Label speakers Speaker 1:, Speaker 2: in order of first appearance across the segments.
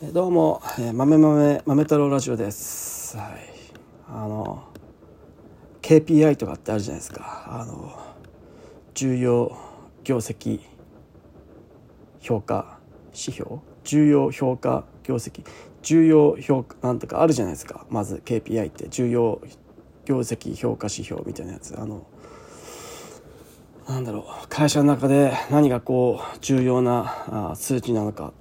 Speaker 1: どうも、え、豆豆豆太郎ラジオです。はい。あの KPI とかってあるじゃないですか。あの重要業績評価指標、重要評価業績、重要評価なんとかあるじゃないですか。まず KPI って重要業績評価指標みたいなやつ。あのなんだろう会社の中で何がこう重要な数値なのか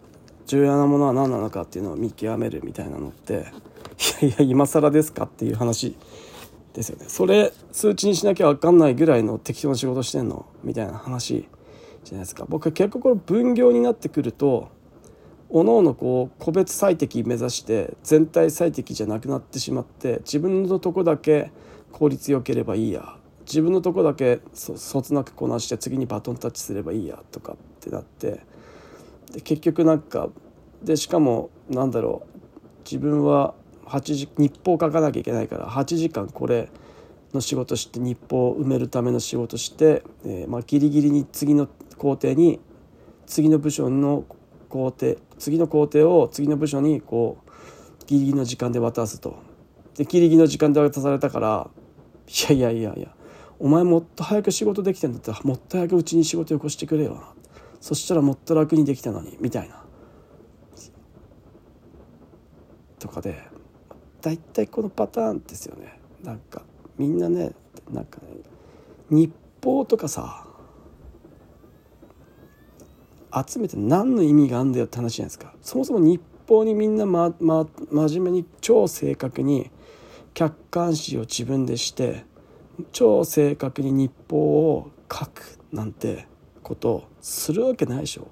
Speaker 1: 重要なものは何なのかっていうのを見極めるみたいなのっていやいや今更ですかっていう話ですよね。それ数値にしなきゃ分かんないぐらいの適当な仕事してんのみたいな話じゃないですか。僕は結構これ分業になってくるとおのおのこう個別最適目指して全体最適じゃなくなってしまって自分のとこだけ効率よければいいや。自分のとこだけそそつなくこなして次にバトンタッチすればいいやとかってなって。で結局なんかでしかもなんだろう自分は8時日報書かなきゃいけないから8時間これの仕事して日報を埋めるための仕事して、えーまあ、ギリギリに次の工程に次の部署の工程次の工程を次の部署にこうギリギリの時間で渡すと。でギリギリの時間で渡されたからいやいやいやいやお前もっと早く仕事できてんだったらもっと早くうちに仕事よこしてくれよなそしたらもっと楽にできたのにみたいなとかで大体このパターンですよね。なんかみんなねなんかね日報とかさ集めて何の意味があんだよって話じゃないですか。そもそも日報にみんな、まま、真面目に超正確に客観視を自分でして超正確に日報を書くなんてことをするわけないでしょ。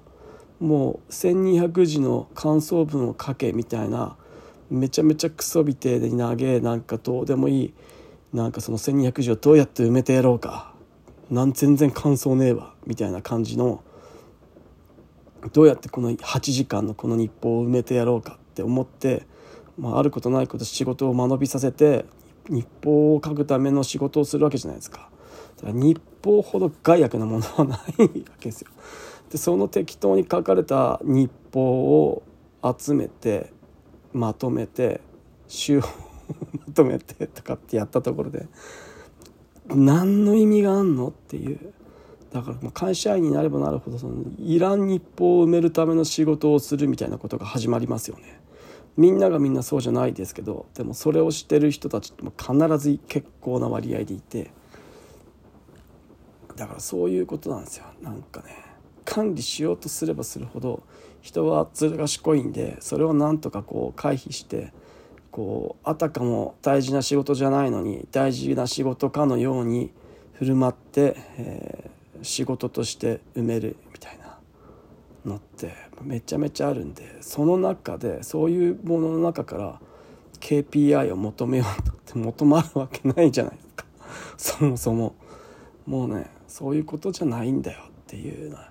Speaker 1: もう1200字の感想文を書けみたいなめちゃめちゃクソみてで長えなんかどうでもいいなんかその1200字をどうやって埋めてやろうかなん全然感想ねえわみたいな感じのどうやってこの8時間のこの日報を埋めてやろうかって思って、まあ、あることないこと仕事を間延びさせて日報を書くための仕事をするわけじゃないですか。だから日報ほど害悪なものはないわけですよ。でその適当に書かれた日報を集めてまとめて週をまとめてとかってやったところで何の意味があんのっていう。だからもう会社員になればなるほどそのいらん日報を埋めるための仕事をするみたいなことが始まりますよね。みんながみんなそうじゃないですけどでもそれをしてる人たちっても必ず結構な割合でいて。だからそういうことなんですよ。なんかね管理しようとすればするほど人はずる賢いんでそれをなんとかこう回避してこうあたかも大事な仕事じゃないのに大事な仕事かのように振る舞って、えー、仕事として埋めるみたいなのってめちゃめちゃあるんでその中でそういうものの中から KPI を求めようとって 求まるわけないじゃないですか。そもそも。もうねそういうことじゃないんだよっていうのは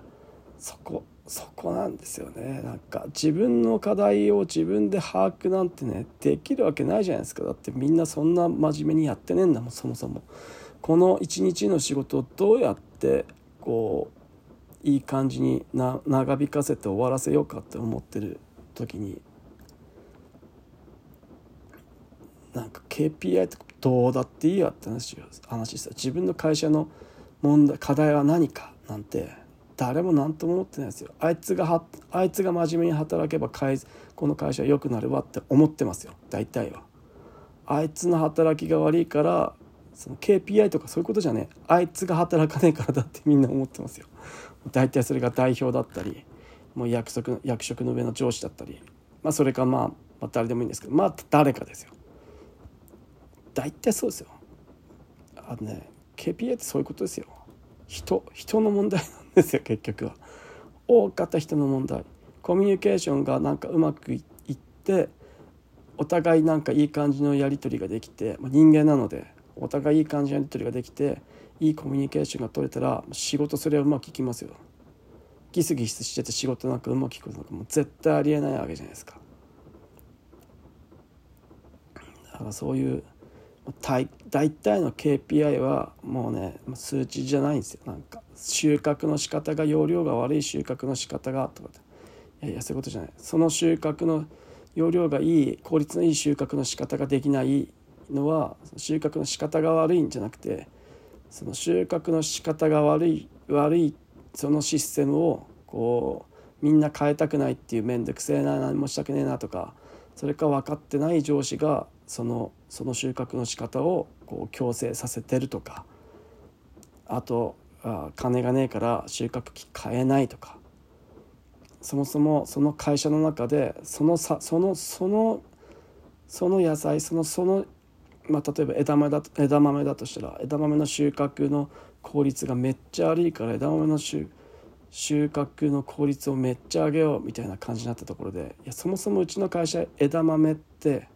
Speaker 1: そこ。そこなんですよね。なんか自分の課題を自分で把握なんてねできるわけないじゃないですか。だってみんなそんな真面目にやってねえんだもんそもそも。この一日の仕事をどうやってこういい感じにな長引かせて終わらせようかって思ってる時になんか KPI とかどうだっていいやって話話した。自分の会社の問題課題は何かなんて誰も何とも思ってないですよ。あいつがはあいつが真面目に働けばこの会社良くなるわって思ってますよ。大体は。あいつの働きが悪いからその KPI とかそういうことじゃねえ。あいつが働かねえからだってみんな思ってますよ。大体それが代表だったりもう役職役職の上の上司だったり、まあ、それかまあ、まあ、誰でもいいんですけどまあ誰かですよ。大体そうですよ。あのね KPI ってそういうことですよ。人人の問題なんですよ結局は。大方人の問題。コミュニケーションがなんかうまくいってお互いなんかいい感じのやり取りができて、まあ、人間なのでお互いいい感じのやり取りができていいコミュニケーションが取れたら仕事それはうまくいきますよ。ギスギスしてて仕事なんかうまくいくことなんかもう絶対ありえないわけじゃないですか。だからそういう大大体の KPI はもうね数値じゃないんですよ。なんか収穫の仕方が容量が悪い収穫の仕方がとかいいやそういうことじゃない。その収穫の容量がいい効率のいい収穫の仕方ができないのは収穫の仕方が悪いんじゃなくてその収穫の仕方が悪い悪いそのシステムをこうみんな変えたくないっていう面倒くせえな何もしたくねえなとかそれか分かってない上司がそのその収穫の仕方をこう強制させてるとかあとあ金がねえから収穫機買えないとかそもそもその会社の中でそのさそのそのその野菜そのそのまあ、例えば枝豆だ枝豆だとしたら枝豆の収穫の効率がめっちゃ悪いから枝豆の収穫の効率をめっちゃ上げようみたいな感じになったところでいやそもそもうちの会社枝豆って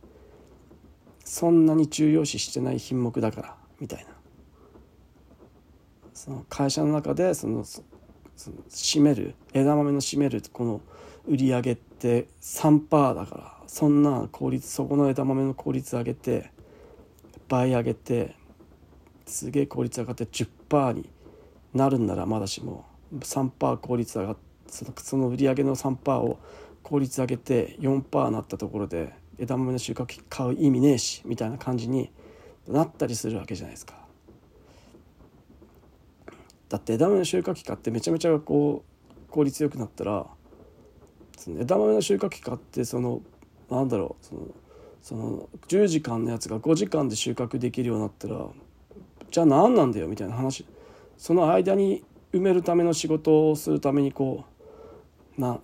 Speaker 1: そんなに重要視してない品目だからみたいな。その会社の中でそのその占める枝豆の占めるこの売り上げって3%だからそんな効率そこの枝豆の効率上げて倍上げてすげえ効率上がって10%になるんならまだしも3%効率上がってその売り上げの3%を効率上げて4%になったところで枝豆の収穫機買う意味ねえしみたいな感じになったりするわけじゃないですか。だって枝豆の収穫機買ってめちゃめちゃこう効率よくなったらその枝豆の収穫機買ってそのなんだろうそのその10時間のやつが5時間で収穫できるようになったらじゃあ何なんだよみたいな話その間に埋めるための仕事をするためにこうな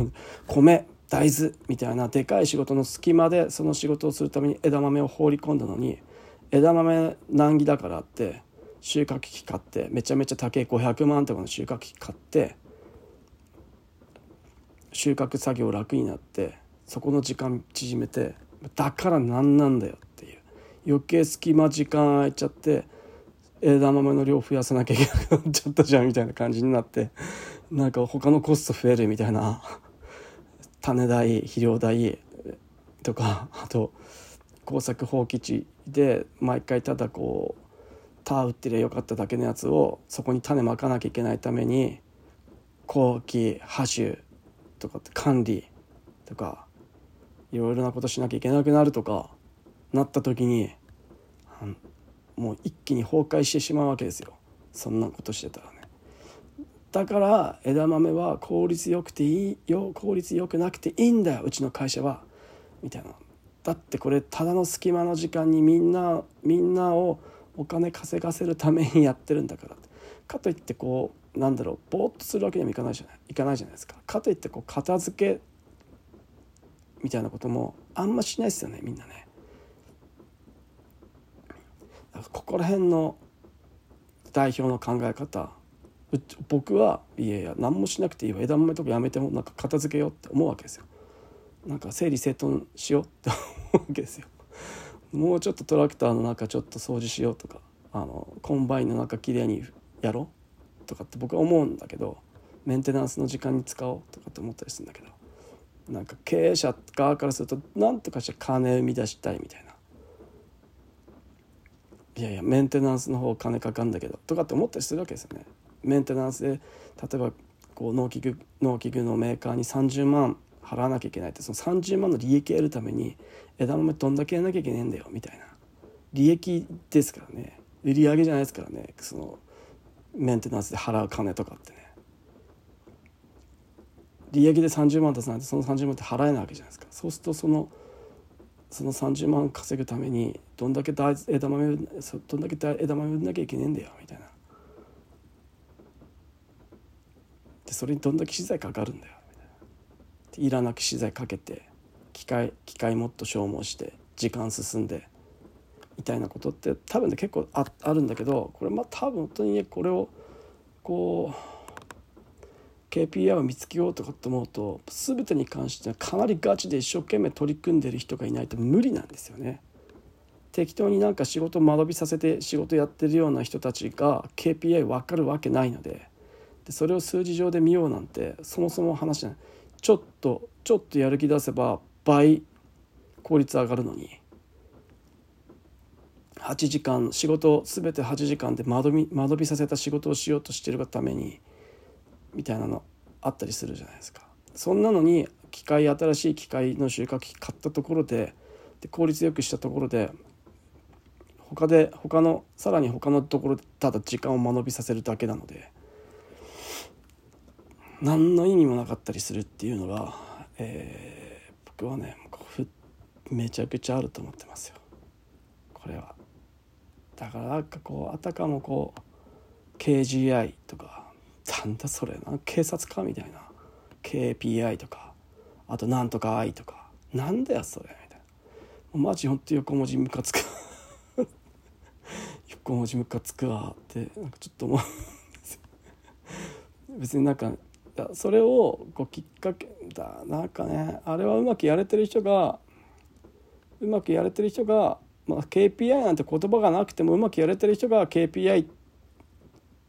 Speaker 1: 米大豆みたいなでかい仕事の隙間でその仕事をするために枝豆を放り込んだのに枝豆難儀だからって収穫機買ってめちゃめちゃ高い500万とかの収穫機買って収穫作業楽になってそこの時間縮めてだから何なんだよっていう。余計隙間時間空いちゃって枝豆の量増やさなきゃいけなくなっちゃったじゃんみたいな感じになってなんか他のコスト増えるみたいな。種代肥料代とかあと耕作放棄地で毎回ただこう田打ってりゃよかっただけのやつをそこに種まかなきゃいけないために後期播種とか管理とかいろいろなことしなきゃいけなくなるとかなった時にもう一気に崩壊してしまうわけですよそんなことしてたらね。だから枝豆は効率よくていいよ効率よくなくていいんだようちの会社は。みたいな。だってこれただの隙間の時間にみんなみんなをお金稼がせるためにやってるんだから。かといってこうなんだろうぼーっとするわけにもいかないじゃないいかないじゃないですか。かといってこう片付けみたいなこともあんましないですよねみんなね。ここら辺の代表の考え方。僕はいやいや何もしなくていいわ。枝豆とかやめてもなんか片付けようって思うわけですよ。なんか整理整頓しようって思うわけですよ。もうちょっとトラクターの中ちょっと掃除しようとかあのコンバインの中きれいにやろうとかって僕は思うんだけどメンテナンスの時間に使おうとかって思ったりするんだけどなんか経営者側からすると何とかして金生み出したいみたいな。いやいやメンテナンスの方金かかんだけどとかって思ったりするわけですよね。メンテナンスで例えばこう農機具農機具のメーカーに30万払わなきゃいけないってその30万の利益得るために枝豆どんだけやらなきゃいけないんだよみたいな。利益ですからね。売り上げじゃないですからね。そのメンテナンスで払う金とかってね。利益で30万出さないとその30万って払えないわけじゃないですか。そうするとそのその30万稼ぐためにどんだけ枝豆どんだけ枝豆売んなきゃいけねえんだよみたいな。でそれにどんだけ資材かかるんだよみたいないらなく資材かけて機械機械もっと消耗して時間進んでみたいなことって多分ね結構ああるんだけどこれまあ多分本当にねこれをこう KPI を見つけようとかって思うと全てに関してはかなりガチで一生懸命取り組んでる人がいないと無理なんですよね。適当になんか仕事を学びさせて仕事やってるような人たちが KPI 分かるわけないのででそれを数字上で見ようなんてそもそも話じゃない。ちょっとちょっとやる気出せば倍効率上がるのに。8時間仕事全て8時間で間延び間延びさせた仕事をしようとしてるがためにみたいなのあったりするじゃないですか。そんなのに機械新しい機械の収穫機買ったところでで効率よくしたところで他で他のさらに他のところでただ時間を間延びさせるだけなので。何の意味もなかったりするっていうのが、えー、僕はねめちゃくちゃあると思ってますよ。これは。だからなんかこうあたかもこう KGI とかなんだそれな警察かみたいな。KPI とかあとなんとか I とか。なんだよそれみたいな。マジほんと横文字ムカつく。横文字ムカつくわってなんかちょっと思う別になんかそれをこうきっかけだなんかねあれはうまくやれてる人がうまくやれてる人が、まあ、KPI なんて言葉がなくてもうまくやれてる人が KPI っ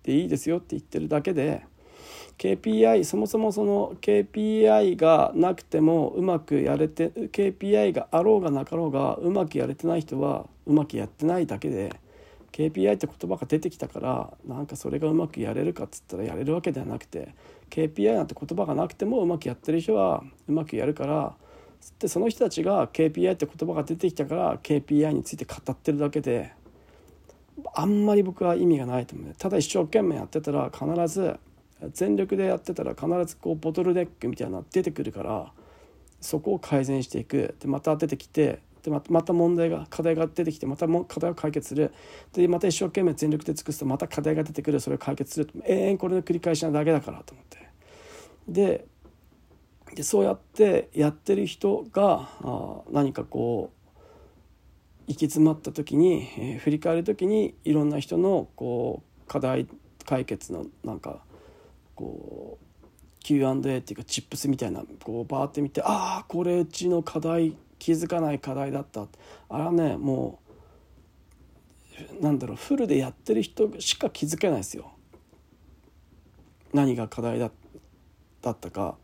Speaker 1: ていいですよって言ってるだけで KPI そもそもその KPI がなくてもうまくやれて KPI があろうがなかろうがうまくやれてない人はうまくやってないだけで KPI って言葉が出てきたからなんかそれがうまくやれるかっつったらやれるわけではなくて KPI なんて言葉がなくてもうまくやってる人はうまくやるからでその人たちが KPI って言葉が出てきたから KPI について語ってるだけであんまり僕は意味がないと思う。ただ一生懸命やってたら必ず全力でやってたら必ずこうボトルネックみたいなの出てくるからそこを改善していく。でまた出てきてでまた問題が課題が出てきてまたも課題を解決する。でまた一生懸命全力で尽くすとまた課題が出てくる。それを解決する永遠これの繰り返しなだけだからと思って。ででそうやってやってる人があ何かこう行き詰まった時に、えー、振り返る時にいろんな人のこう課題解決のなんかこう Q&A っていうかチップスみたいなこうバーって見てああこれうちの課題気づかない課題だったあれはねもうなんだろうフルでやってる人しか気づけないですよ何が課題だだったか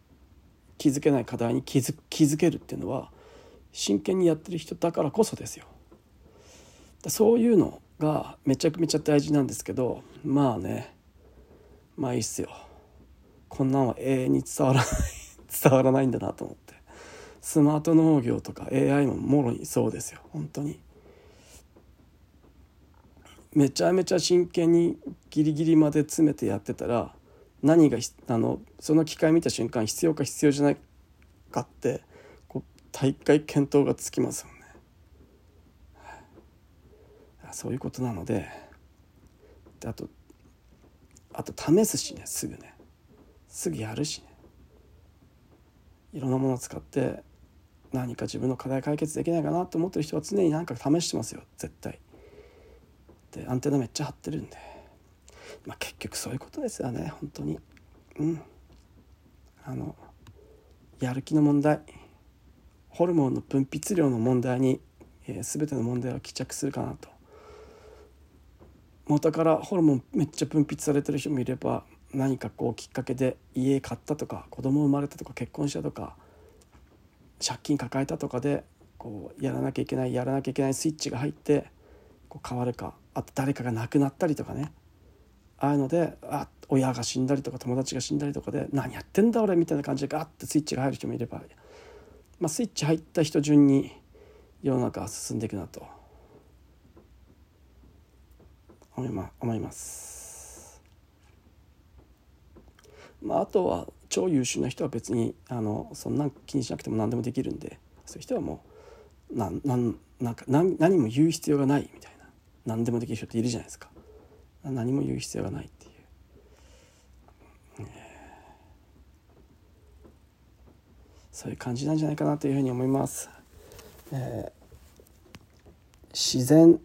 Speaker 1: 気づけない課題に気づ気づけるっていうのは真剣にやってる人だからこそですよ。そういうのがめちゃくちゃ大事なんですけどまあねまあいいっすよ。こんなんは永遠に伝わらない 伝わらないんだなと思ってスマート農業とか AI ももろにそうですよ。本当に。めちゃめちゃ真剣にギリギリまで詰めてやってたら何があのその機械見た瞬間必要か必要じゃないかってこう大会検討がつきますよね。そういうことなので。であとあと試すしねすぐね。すぐやるしね。いろんなものを使って何か自分の課題解決できないかなと思ってる人は常に何か試してますよ。絶対。でアンテナめっちゃ張ってるんで。まあ、結局そういうことですよね。本当に。うん。あのやる気の問題。ホルモンの分泌量の問題に、えー、全ての問題は帰着するかなと。元からホルモンめっちゃ分泌されてる人もいれば何かこうきっかけで家買ったとか子供生まれたとか結婚したとか借金抱えたとかでこうやらなきゃいけないやらなきゃいけないスイッチが入ってこう変わるかあと誰かが亡くなったりとかねああいうのであ親が死んだりとか友達が死んだりとかで何やってんだ俺みたいな感じでガッてスイッチが入る人もいれば、まあ、スイッチ入った人順に世の中は進んでいくなと思い,、ま、す。まあ、あとは超優秀な人は別にあのそんな気にしなくても何でもできるんでそういう人はもうなんなんなんか何何も言う必要がないみたいな何でもできる人っているじゃないですか。何も言う必要がないっていう、そういう感じなんじゃないかなというふうに思います。えー、自然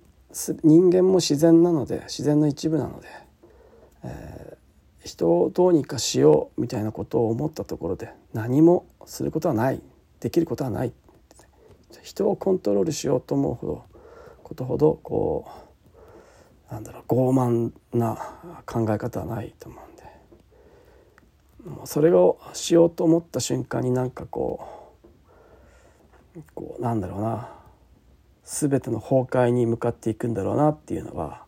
Speaker 1: 人間も自然なので自然の一部なので、えー、人をどうにかしようみたいなことを思ったところで何もすることはない。できることはない。人をコントロールしようと思うほどことほどこうなんだろう傲慢な考え方はないと思うんで。もうそれをしようと思った瞬間になんかこうこうなんだろうな。全ての崩壊に向かっていくんだろうなっていうのは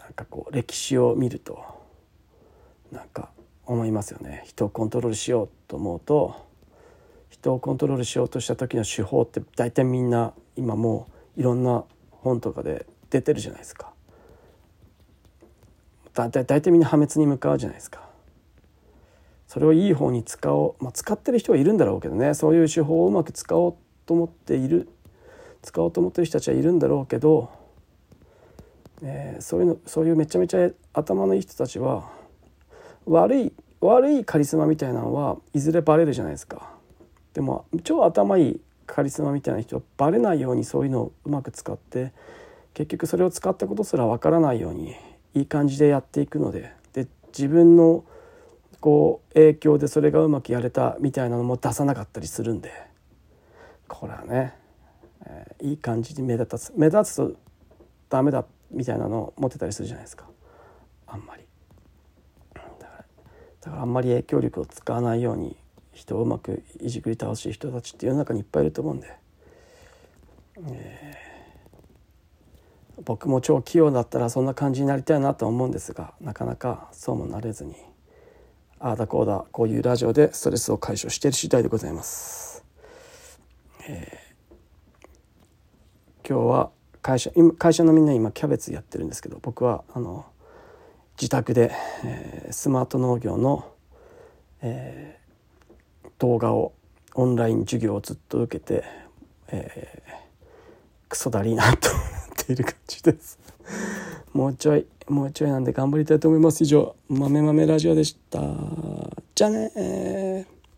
Speaker 1: なんかこう歴史を見るとなんか思いますよね。人をコントロールしようと思うと人をコントロールしようとした時の手法って大体みんな今もういろんな本とかで出てるじゃないですか。大体大体みんな破滅に向かうじゃないですか。それをいい方に使おう、まあ、使ってる人はいるんだろうけどね。そういう手法をうまく使おうと思っている使おうと思ってる人たちはいるんだろうけど、えー、そういうのそういうめちゃめちゃ頭のいい人たちは悪い悪いカリスマみたいなのはいずれバレるじゃないですか。でも超頭いいカリスマみたいな人はバレないようにそういうのをうまく使って結局それを使ったことすらわからないようにいい感じでやっていくのでで自分のこう影響でそれがうまくやれたみたいなのも出さなかったりするんで。これはね、えー、いい感じに目立つ目立つとダメだみたいなのを持ってたりするじゃないですか。あんまり。だからあんまり影響力を使わないように人をうまくいじくり倒しい人たちって世の中にいっぱいいると思うんで、えー、僕も超器用だったらそんな感じになりたいなと思うんですがなかなかそうもなれずにああだこうだこういうラジオでストレスを解消している次第でございます。えー、今日は会社今会社のみんな今キャベツやってるんですけど僕はあの自宅で、えー、スマート農業の、えー、動画をオンライン授業をずっと受けて、えー、クソだりーなと思っている感じです。もうちょいもうちょいなんで頑張りたいと思います。以上豆豆ラジオでした。じゃあね